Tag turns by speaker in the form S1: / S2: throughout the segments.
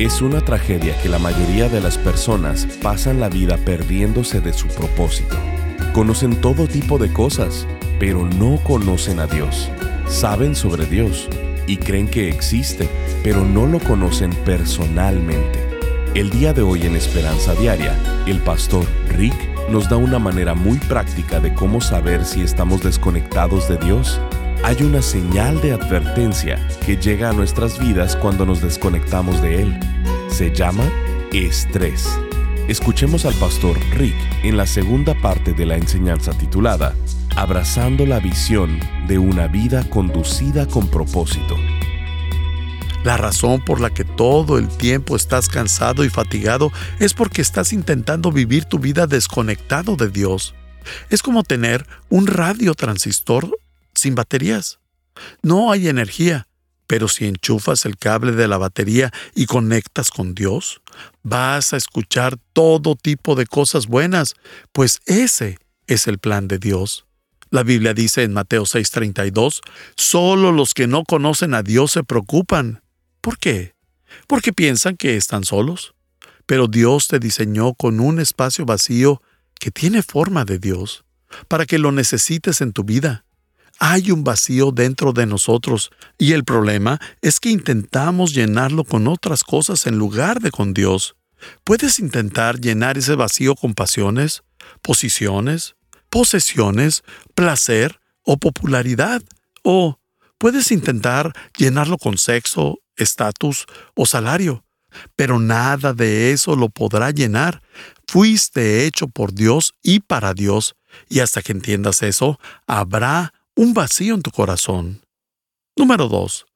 S1: Es una tragedia que la mayoría de las personas pasan la vida perdiéndose de su propósito. Conocen todo tipo de cosas, pero no conocen a Dios. Saben sobre Dios y creen que existe, pero no lo conocen personalmente. El día de hoy en Esperanza Diaria, el pastor Rick nos da una manera muy práctica de cómo saber si estamos desconectados de Dios hay una señal de advertencia que llega a nuestras vidas cuando nos desconectamos de Él. Se llama estrés. Escuchemos al pastor Rick en la segunda parte de la enseñanza titulada Abrazando la visión de una vida conducida con propósito.
S2: La razón por la que todo el tiempo estás cansado y fatigado es porque estás intentando vivir tu vida desconectado de Dios. Es como tener un radio transistor sin baterías. No hay energía, pero si enchufas el cable de la batería y conectas con Dios, vas a escuchar todo tipo de cosas buenas, pues ese es el plan de Dios. La Biblia dice en Mateo 6:32, solo los que no conocen a Dios se preocupan. ¿Por qué? Porque piensan que están solos. Pero Dios te diseñó con un espacio vacío que tiene forma de Dios, para que lo necesites en tu vida. Hay un vacío dentro de nosotros y el problema es que intentamos llenarlo con otras cosas en lugar de con Dios. Puedes intentar llenar ese vacío con pasiones, posiciones, posesiones, placer o popularidad. O puedes intentar llenarlo con sexo, estatus o salario. Pero nada de eso lo podrá llenar. Fuiste hecho por Dios y para Dios. Y hasta que entiendas eso, habrá un vacío en tu corazón. Número 2.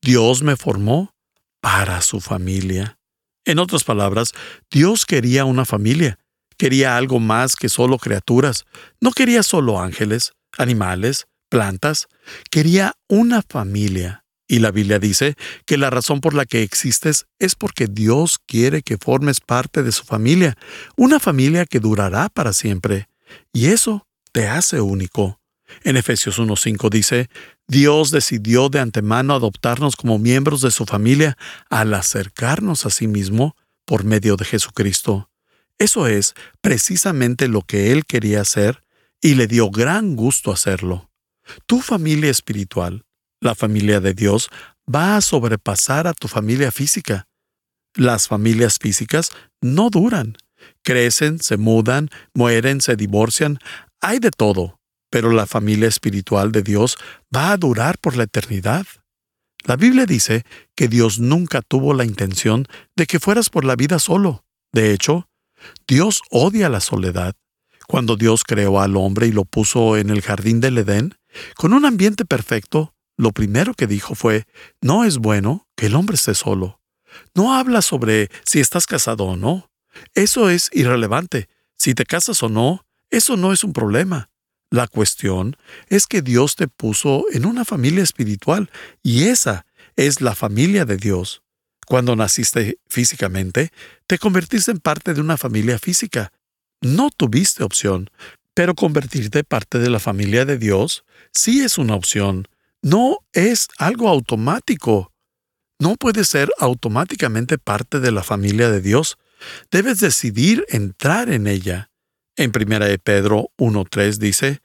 S2: Dios me formó para su familia. En otras palabras, Dios quería una familia, quería algo más que solo criaturas, no quería solo ángeles, animales, plantas, quería una familia. Y la Biblia dice que la razón por la que existes es porque Dios quiere que formes parte de su familia, una familia que durará para siempre. Y eso te hace único. En Efesios 1.5 dice, Dios decidió de antemano adoptarnos como miembros de su familia al acercarnos a sí mismo por medio de Jesucristo. Eso es precisamente lo que Él quería hacer y le dio gran gusto hacerlo. Tu familia espiritual, la familia de Dios, va a sobrepasar a tu familia física. Las familias físicas no duran. Crecen, se mudan, mueren, se divorcian. Hay de todo pero la familia espiritual de Dios va a durar por la eternidad. La Biblia dice que Dios nunca tuvo la intención de que fueras por la vida solo. De hecho, Dios odia la soledad. Cuando Dios creó al hombre y lo puso en el jardín del Edén, con un ambiente perfecto, lo primero que dijo fue, no es bueno que el hombre esté solo. No habla sobre si estás casado o no. Eso es irrelevante. Si te casas o no, eso no es un problema. La cuestión es que Dios te puso en una familia espiritual y esa es la familia de Dios. Cuando naciste físicamente, te convertiste en parte de una familia física. No tuviste opción, pero convertirte parte de la familia de Dios sí es una opción. No es algo automático. No puedes ser automáticamente parte de la familia de Dios. Debes decidir entrar en ella. En 1 de Pedro 1.3 dice,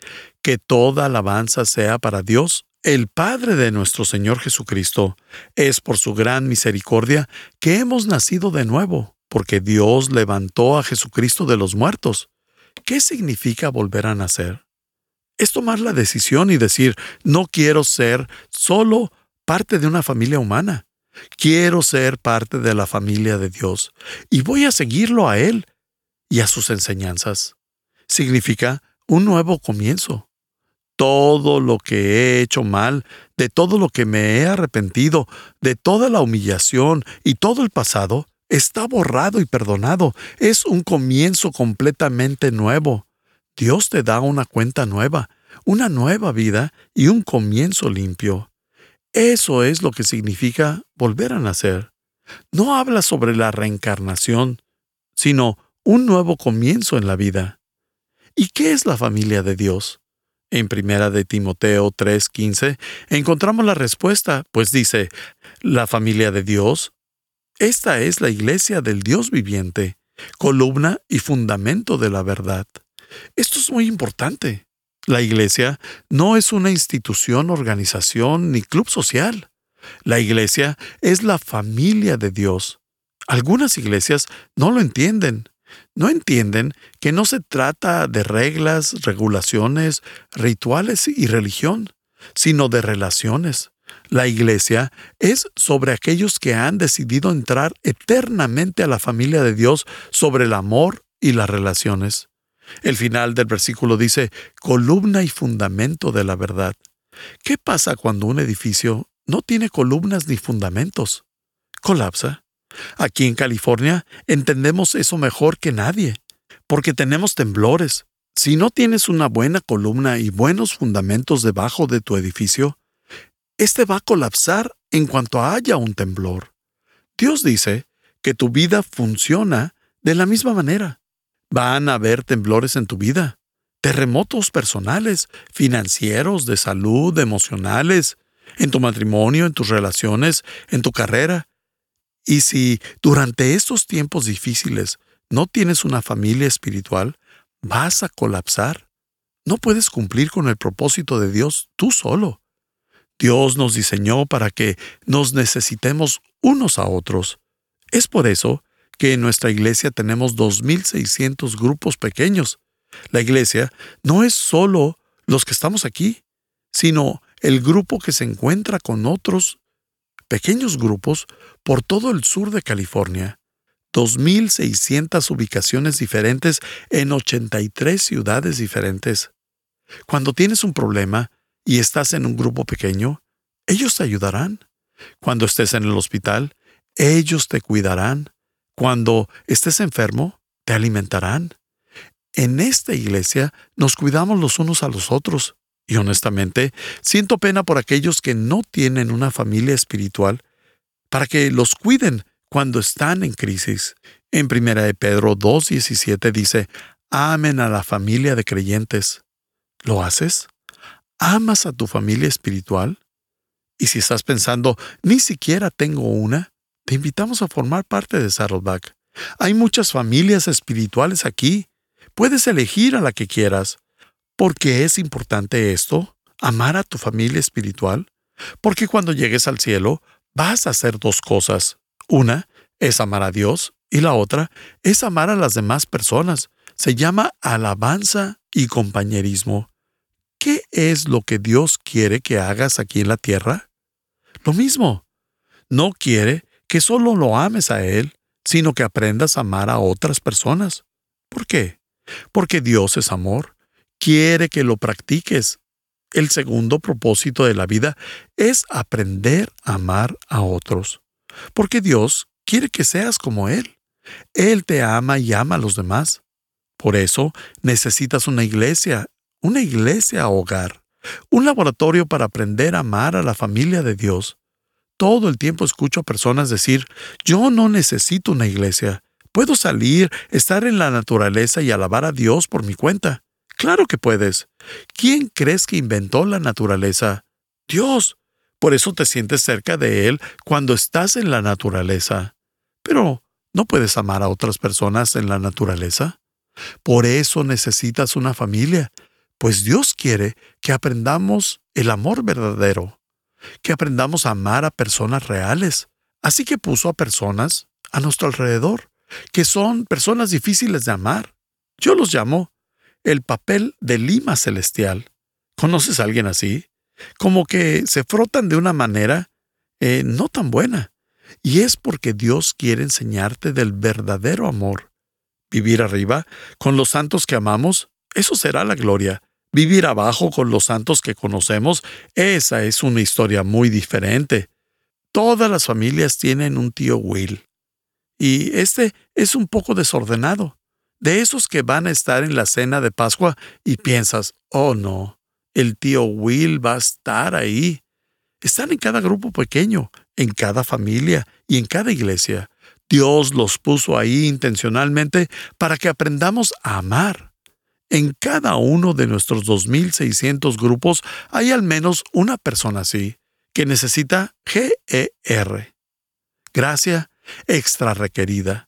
S2: que toda alabanza sea para Dios, el Padre de nuestro Señor Jesucristo. Es por su gran misericordia que hemos nacido de nuevo, porque Dios levantó a Jesucristo de los muertos. ¿Qué significa volver a nacer? Es tomar la decisión y decir, no quiero ser solo parte de una familia humana. Quiero ser parte de la familia de Dios y voy a seguirlo a Él y a sus enseñanzas significa un nuevo comienzo. Todo lo que he hecho mal, de todo lo que me he arrepentido, de toda la humillación y todo el pasado, está borrado y perdonado. Es un comienzo completamente nuevo. Dios te da una cuenta nueva, una nueva vida y un comienzo limpio. Eso es lo que significa volver a nacer. No habla sobre la reencarnación, sino un nuevo comienzo en la vida. ¿Y qué es la familia de Dios? En primera de Timoteo 3:15 encontramos la respuesta, pues dice, la familia de Dios, esta es la iglesia del Dios viviente, columna y fundamento de la verdad. Esto es muy importante. La iglesia no es una institución, organización ni club social. La iglesia es la familia de Dios. Algunas iglesias no lo entienden. No entienden que no se trata de reglas, regulaciones, rituales y religión, sino de relaciones. La iglesia es sobre aquellos que han decidido entrar eternamente a la familia de Dios sobre el amor y las relaciones. El final del versículo dice, columna y fundamento de la verdad. ¿Qué pasa cuando un edificio no tiene columnas ni fundamentos? Colapsa. Aquí en California entendemos eso mejor que nadie, porque tenemos temblores. Si no tienes una buena columna y buenos fundamentos debajo de tu edificio, este va a colapsar en cuanto haya un temblor. Dios dice que tu vida funciona de la misma manera. Van a haber temblores en tu vida, terremotos personales, financieros, de salud, emocionales, en tu matrimonio, en tus relaciones, en tu carrera. Y si durante estos tiempos difíciles no tienes una familia espiritual, vas a colapsar. No puedes cumplir con el propósito de Dios tú solo. Dios nos diseñó para que nos necesitemos unos a otros. Es por eso que en nuestra iglesia tenemos 2.600 grupos pequeños. La iglesia no es solo los que estamos aquí, sino el grupo que se encuentra con otros pequeños grupos por todo el sur de California. 2.600 ubicaciones diferentes en 83 ciudades diferentes. Cuando tienes un problema y estás en un grupo pequeño, ellos te ayudarán. Cuando estés en el hospital, ellos te cuidarán. Cuando estés enfermo, te alimentarán. En esta iglesia nos cuidamos los unos a los otros. Y honestamente, siento pena por aquellos que no tienen una familia espiritual para que los cuiden cuando están en crisis. En 1 de Pedro 2.17 dice, amen a la familia de creyentes. ¿Lo haces? ¿Amas a tu familia espiritual? Y si estás pensando, ni siquiera tengo una, te invitamos a formar parte de Saddleback. Hay muchas familias espirituales aquí. Puedes elegir a la que quieras. ¿Por qué es importante esto? Amar a tu familia espiritual. Porque cuando llegues al cielo, vas a hacer dos cosas. Una es amar a Dios y la otra es amar a las demás personas. Se llama alabanza y compañerismo. ¿Qué es lo que Dios quiere que hagas aquí en la tierra? Lo mismo. No quiere que solo lo ames a Él, sino que aprendas a amar a otras personas. ¿Por qué? Porque Dios es amor. Quiere que lo practiques. El segundo propósito de la vida es aprender a amar a otros. Porque Dios quiere que seas como Él. Él te ama y ama a los demás. Por eso necesitas una iglesia, una iglesia hogar, un laboratorio para aprender a amar a la familia de Dios. Todo el tiempo escucho a personas decir, yo no necesito una iglesia. Puedo salir, estar en la naturaleza y alabar a Dios por mi cuenta. Claro que puedes. ¿Quién crees que inventó la naturaleza? Dios. Por eso te sientes cerca de Él cuando estás en la naturaleza. Pero, ¿no puedes amar a otras personas en la naturaleza? Por eso necesitas una familia, pues Dios quiere que aprendamos el amor verdadero que aprendamos a amar a personas reales. Así que puso a personas a nuestro alrededor, que son personas difíciles de amar. Yo los llamo el papel de lima celestial. ¿Conoces a alguien así? Como que se frotan de una manera eh, no tan buena. Y es porque Dios quiere enseñarte del verdadero amor. Vivir arriba, con los santos que amamos, eso será la gloria. Vivir abajo con los santos que conocemos, esa es una historia muy diferente. Todas las familias tienen un tío Will. Y este es un poco desordenado. De esos que van a estar en la cena de Pascua y piensas, oh no, el tío Will va a estar ahí. Están en cada grupo pequeño, en cada familia y en cada iglesia. Dios los puso ahí intencionalmente para que aprendamos a amar. En cada uno de nuestros 2.600 grupos hay al menos una persona así, que necesita GER. Gracia extra requerida.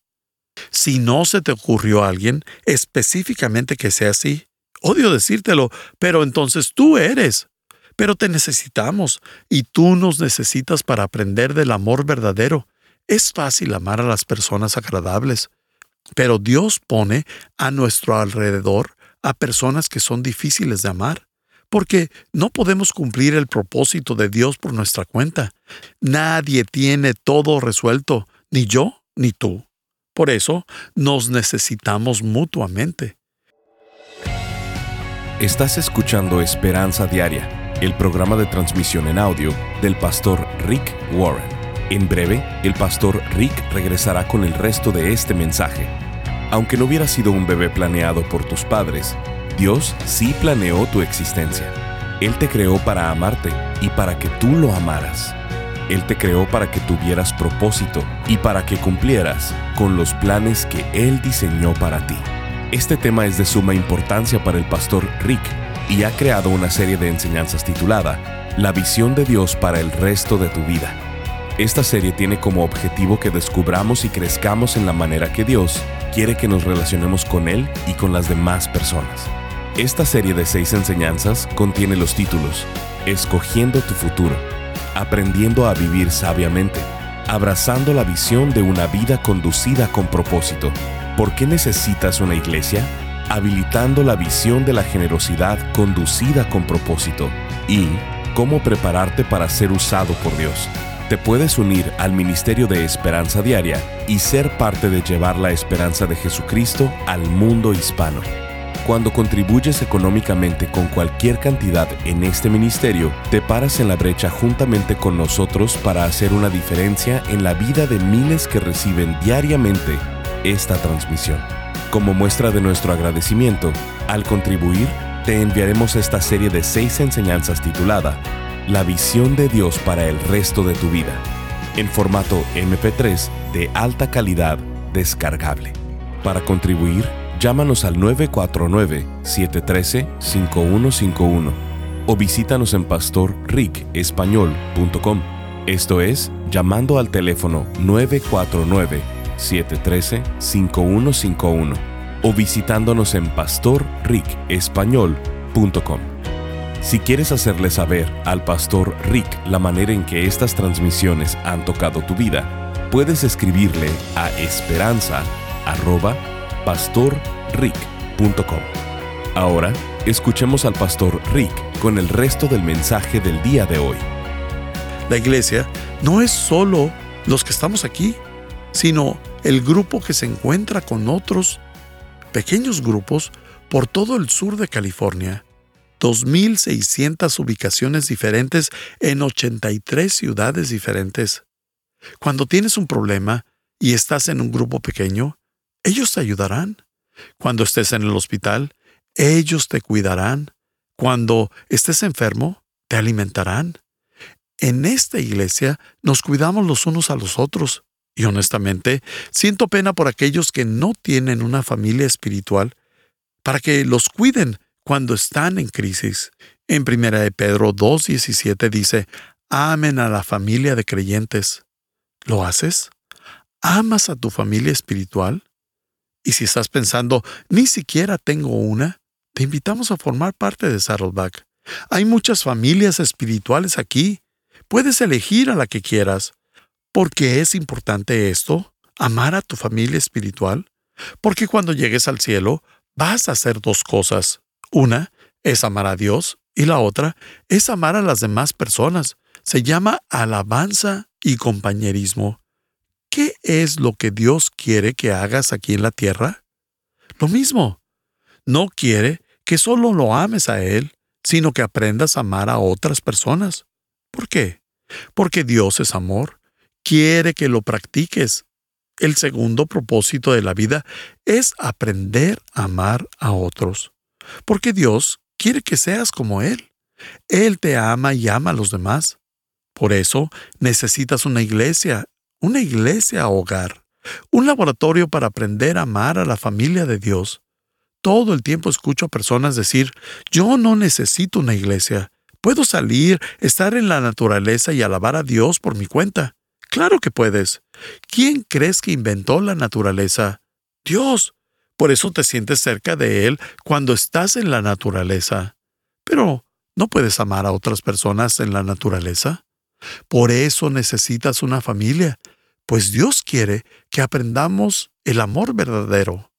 S2: Si no se te ocurrió a alguien específicamente que sea así, odio decírtelo, pero entonces tú eres. Pero te necesitamos y tú nos necesitas para aprender del amor verdadero. Es fácil amar a las personas agradables, pero Dios pone a nuestro alrededor a personas que son difíciles de amar, porque no podemos cumplir el propósito de Dios por nuestra cuenta. Nadie tiene todo resuelto, ni yo ni tú. Por eso nos necesitamos mutuamente.
S1: Estás escuchando Esperanza Diaria, el programa de transmisión en audio del pastor Rick Warren. En breve, el pastor Rick regresará con el resto de este mensaje. Aunque no hubiera sido un bebé planeado por tus padres, Dios sí planeó tu existencia. Él te creó para amarte y para que tú lo amaras. Él te creó para que tuvieras propósito y para que cumplieras con los planes que Él diseñó para ti. Este tema es de suma importancia para el pastor Rick y ha creado una serie de enseñanzas titulada La visión de Dios para el resto de tu vida. Esta serie tiene como objetivo que descubramos y crezcamos en la manera que Dios quiere que nos relacionemos con Él y con las demás personas. Esta serie de seis enseñanzas contiene los títulos Escogiendo tu futuro, Aprendiendo a vivir sabiamente, Abrazando la visión de una vida conducida con propósito. ¿Por qué necesitas una iglesia? Habilitando la visión de la generosidad conducida con propósito. Y cómo prepararte para ser usado por Dios. Te puedes unir al Ministerio de Esperanza Diaria y ser parte de llevar la esperanza de Jesucristo al mundo hispano. Cuando contribuyes económicamente con cualquier cantidad en este ministerio, te paras en la brecha juntamente con nosotros para hacer una diferencia en la vida de miles que reciben diariamente esta transmisión. Como muestra de nuestro agradecimiento, al contribuir, te enviaremos esta serie de seis enseñanzas titulada La visión de Dios para el resto de tu vida, en formato MP3 de alta calidad descargable. Para contribuir, Llámanos al 949-713-5151 o visítanos en pastorricespañol.com. Esto es, llamando al teléfono 949-713-5151 o visitándonos en pastorricespañol.com. Si quieres hacerle saber al pastor Rick la manera en que estas transmisiones han tocado tu vida, puedes escribirle a esperanza pastorrick.com. Ahora, escuchemos al pastor Rick con el resto del mensaje del día de hoy.
S2: La iglesia no es solo los que estamos aquí, sino el grupo que se encuentra con otros pequeños grupos por todo el sur de California. 2.600 ubicaciones diferentes en 83 ciudades diferentes. Cuando tienes un problema y estás en un grupo pequeño, ellos te ayudarán. Cuando estés en el hospital, ellos te cuidarán. Cuando estés enfermo, te alimentarán. En esta iglesia nos cuidamos los unos a los otros. Y honestamente, siento pena por aquellos que no tienen una familia espiritual para que los cuiden cuando están en crisis. En 1 de Pedro 2.17 dice, amen a la familia de creyentes. ¿Lo haces? ¿Amas a tu familia espiritual? Y si estás pensando, ni siquiera tengo una, te invitamos a formar parte de Saddleback. Hay muchas familias espirituales aquí. Puedes elegir a la que quieras. ¿Por qué es importante esto? Amar a tu familia espiritual. Porque cuando llegues al cielo, vas a hacer dos cosas. Una es amar a Dios y la otra es amar a las demás personas. Se llama alabanza y compañerismo. ¿Qué es lo que Dios quiere que hagas aquí en la tierra? Lo mismo. No quiere que solo lo ames a Él, sino que aprendas a amar a otras personas. ¿Por qué? Porque Dios es amor. Quiere que lo practiques. el segundo propósito de la vida es aprender a amar a otros. Porque Dios quiere que seas como Él. Él te ama y ama a los demás. Por eso necesitas una iglesia, una iglesia hogar, un laboratorio para aprender a amar a la familia de Dios. Todo el tiempo escucho a personas decir, yo no necesito una iglesia, puedo salir, estar en la naturaleza y alabar a Dios por mi cuenta. Claro que puedes. ¿Quién crees que inventó la naturaleza? Dios. Por eso te sientes cerca de Él cuando estás en la naturaleza. Pero, ¿no puedes amar a otras personas en la naturaleza? Por eso necesitas una familia, pues Dios quiere que aprendamos el amor verdadero,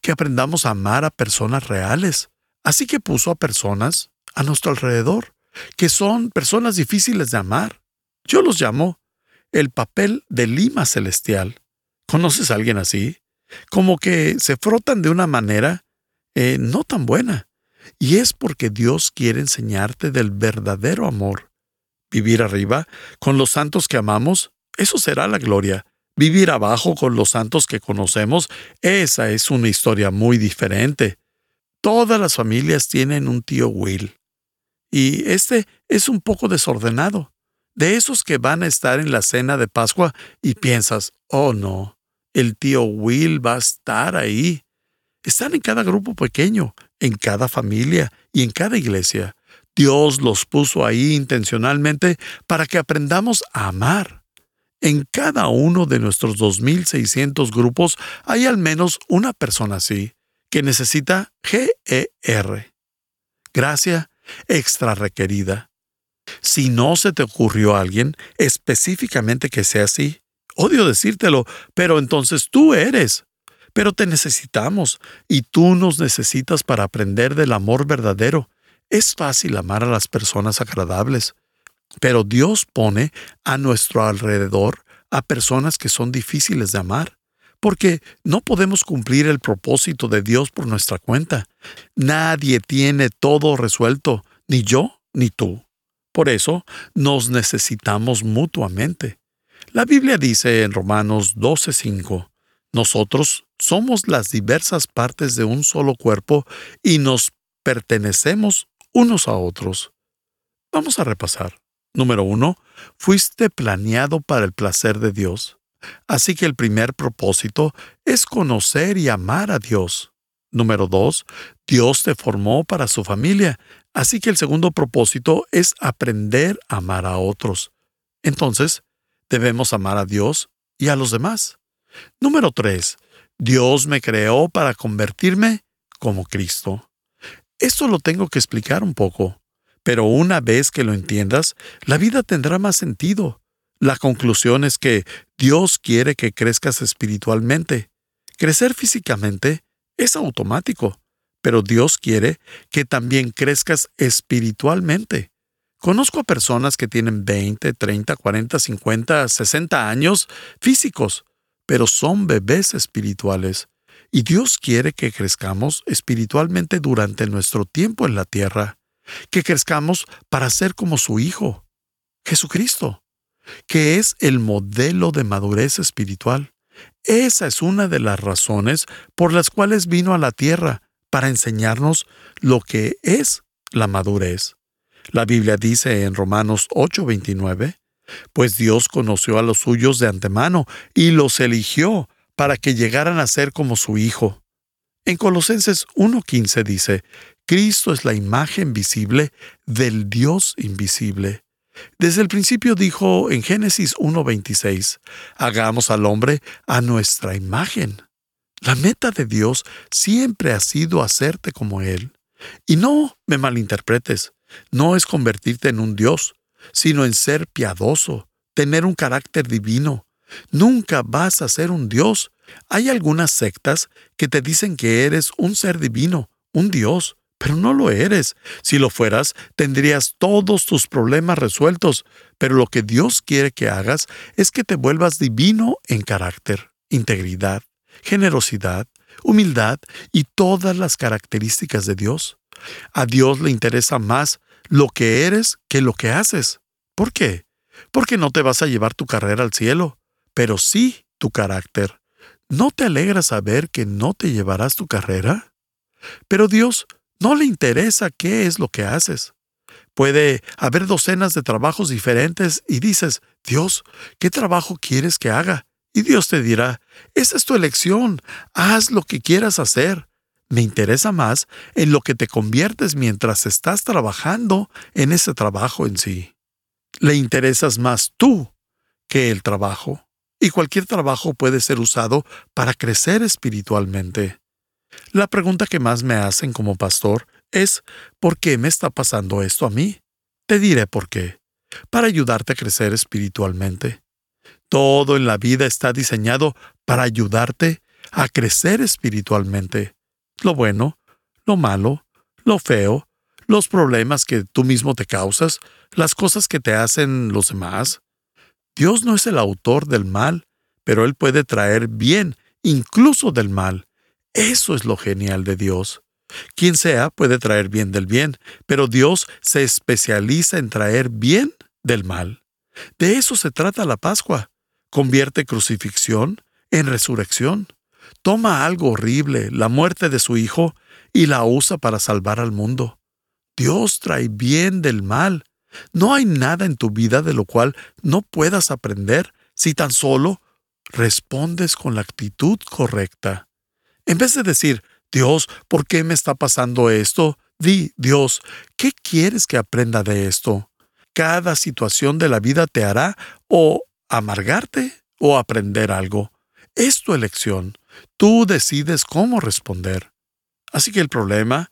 S2: que aprendamos a amar a personas reales. Así que puso a personas a nuestro alrededor, que son personas difíciles de amar. Yo los llamo el papel de lima celestial. ¿Conoces a alguien así? Como que se frotan de una manera eh, no tan buena. Y es porque Dios quiere enseñarte del verdadero amor. Vivir arriba con los santos que amamos, eso será la gloria. Vivir abajo con los santos que conocemos, esa es una historia muy diferente. Todas las familias tienen un tío Will. Y este es un poco desordenado de esos que van a estar en la cena de Pascua y piensas, oh no, el tío Will va a estar ahí. Están en cada grupo pequeño, en cada familia y en cada iglesia. Dios los puso ahí intencionalmente para que aprendamos a amar. En cada uno de nuestros 2.600 grupos hay al menos una persona así, que necesita GER. Gracia extra requerida. Si no se te ocurrió a alguien específicamente que sea así, odio decírtelo, pero entonces tú eres. Pero te necesitamos y tú nos necesitas para aprender del amor verdadero. Es fácil amar a las personas agradables, pero Dios pone a nuestro alrededor a personas que son difíciles de amar, porque no podemos cumplir el propósito de Dios por nuestra cuenta. Nadie tiene todo resuelto, ni yo ni tú. Por eso nos necesitamos mutuamente. La Biblia dice en Romanos 12:5, nosotros somos las diversas partes de un solo cuerpo y nos pertenecemos unos a otros. Vamos a repasar. Número uno, fuiste planeado para el placer de Dios. Así que el primer propósito es conocer y amar a Dios. Número dos, Dios te formó para su familia, así que el segundo propósito es aprender a amar a otros. Entonces, debemos amar a Dios y a los demás. Número tres, Dios me creó para convertirme como Cristo. Esto lo tengo que explicar un poco, pero una vez que lo entiendas, la vida tendrá más sentido. La conclusión es que Dios quiere que crezcas espiritualmente. Crecer físicamente es automático, pero Dios quiere que también crezcas espiritualmente. Conozco a personas que tienen 20, 30, 40, 50, 60 años físicos, pero son bebés espirituales. Y Dios quiere que crezcamos espiritualmente durante nuestro tiempo en la tierra, que crezcamos para ser como su Hijo, Jesucristo, que es el modelo de madurez espiritual. Esa es una de las razones por las cuales vino a la tierra, para enseñarnos lo que es la madurez. La Biblia dice en Romanos 8:29, pues Dios conoció a los suyos de antemano y los eligió para que llegaran a ser como su Hijo. En Colosenses 1:15 dice, Cristo es la imagen visible del Dios invisible. Desde el principio dijo en Génesis 1.26, hagamos al hombre a nuestra imagen. La meta de Dios siempre ha sido hacerte como Él. Y no me malinterpretes, no es convertirte en un Dios, sino en ser piadoso, tener un carácter divino. Nunca vas a ser un Dios. Hay algunas sectas que te dicen que eres un ser divino, un Dios, pero no lo eres. Si lo fueras, tendrías todos tus problemas resueltos, pero lo que Dios quiere que hagas es que te vuelvas divino en carácter, integridad, generosidad, humildad y todas las características de Dios. A Dios le interesa más lo que eres que lo que haces. ¿Por qué? Porque no te vas a llevar tu carrera al cielo, pero sí tu carácter. ¿No te alegra saber que no te llevarás tu carrera? Pero Dios no le interesa qué es lo que haces. Puede haber docenas de trabajos diferentes y dices, Dios, ¿qué trabajo quieres que haga? Y Dios te dirá, esa es tu elección, haz lo que quieras hacer. Me interesa más en lo que te conviertes mientras estás trabajando en ese trabajo en sí. Le interesas más tú que el trabajo. Y cualquier trabajo puede ser usado para crecer espiritualmente. La pregunta que más me hacen como pastor es, ¿por qué me está pasando esto a mí? Te diré por qué. Para ayudarte a crecer espiritualmente. Todo en la vida está diseñado para ayudarte a crecer espiritualmente. Lo bueno, lo malo, lo feo, los problemas que tú mismo te causas, las cosas que te hacen los demás. Dios no es el autor del mal, pero Él puede traer bien, incluso del mal. Eso es lo genial de Dios. Quien sea puede traer bien del bien, pero Dios se especializa en traer bien del mal. De eso se trata la Pascua. Convierte crucifixión en resurrección. Toma algo horrible, la muerte de su Hijo, y la usa para salvar al mundo. Dios trae bien del mal. No hay nada en tu vida de lo cual no puedas aprender si tan solo respondes con la actitud correcta. En vez de decir, Dios, ¿por qué me está pasando esto? Di, Dios, ¿qué quieres que aprenda de esto? Cada situación de la vida te hará o amargarte o aprender algo. Es tu elección. Tú decides cómo responder. Así que el problema,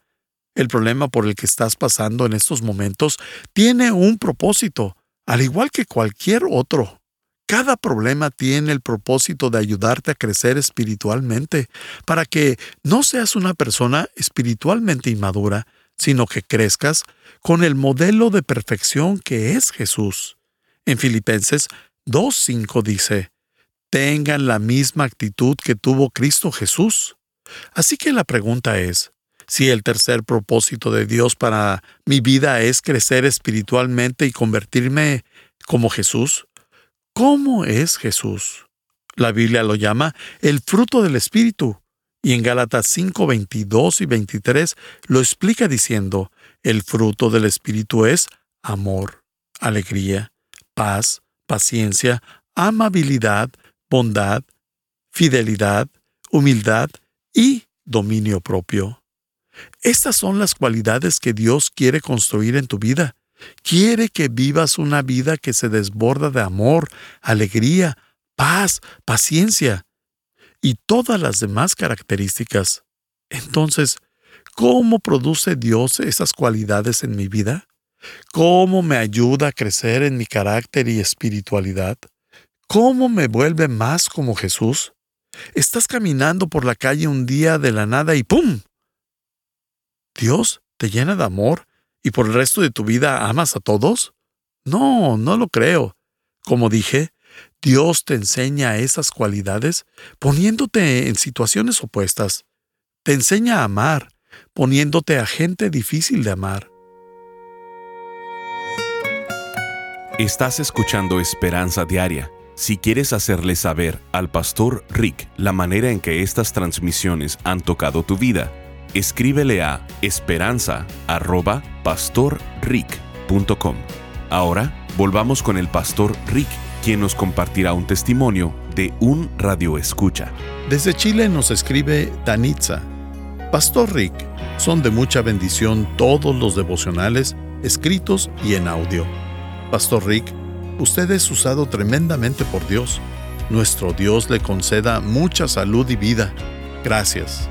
S2: el problema por el que estás pasando en estos momentos, tiene un propósito, al igual que cualquier otro. Cada problema tiene el propósito de ayudarte a crecer espiritualmente, para que no seas una persona espiritualmente inmadura, sino que crezcas con el modelo de perfección que es Jesús. En Filipenses 2.5 dice, tengan la misma actitud que tuvo Cristo Jesús. Así que la pregunta es, si el tercer propósito de Dios para mi vida es crecer espiritualmente y convertirme como Jesús, ¿cómo es Jesús? La Biblia lo llama el fruto del Espíritu, y en Gálatas 5, 22 y 23 lo explica diciendo, el fruto del Espíritu es amor, alegría, paz, paciencia, amabilidad, bondad, fidelidad, humildad y dominio propio. Estas son las cualidades que Dios quiere construir en tu vida. Quiere que vivas una vida que se desborda de amor, alegría, paz, paciencia y todas las demás características. Entonces, ¿cómo produce Dios esas cualidades en mi vida? ¿Cómo me ayuda a crecer en mi carácter y espiritualidad? ¿Cómo me vuelve más como Jesús? Estás caminando por la calle un día de la nada y ¡pum! ¿Dios te llena de amor y por el resto de tu vida amas a todos? No, no lo creo. Como dije, Dios te enseña esas cualidades poniéndote en situaciones opuestas. Te enseña a amar, poniéndote a gente difícil de amar.
S1: Estás escuchando Esperanza Diaria. Si quieres hacerle saber al pastor Rick la manera en que estas transmisiones han tocado tu vida, escríbele a esperanza.pastorrick.com. Ahora volvamos con el pastor Rick, quien nos compartirá un testimonio de un radio escucha.
S2: Desde Chile nos escribe Danitza. Pastor Rick, son de mucha bendición todos los devocionales escritos y en audio Pastor Rick, usted es usado tremendamente por Dios. Nuestro Dios le conceda mucha salud y vida. Gracias.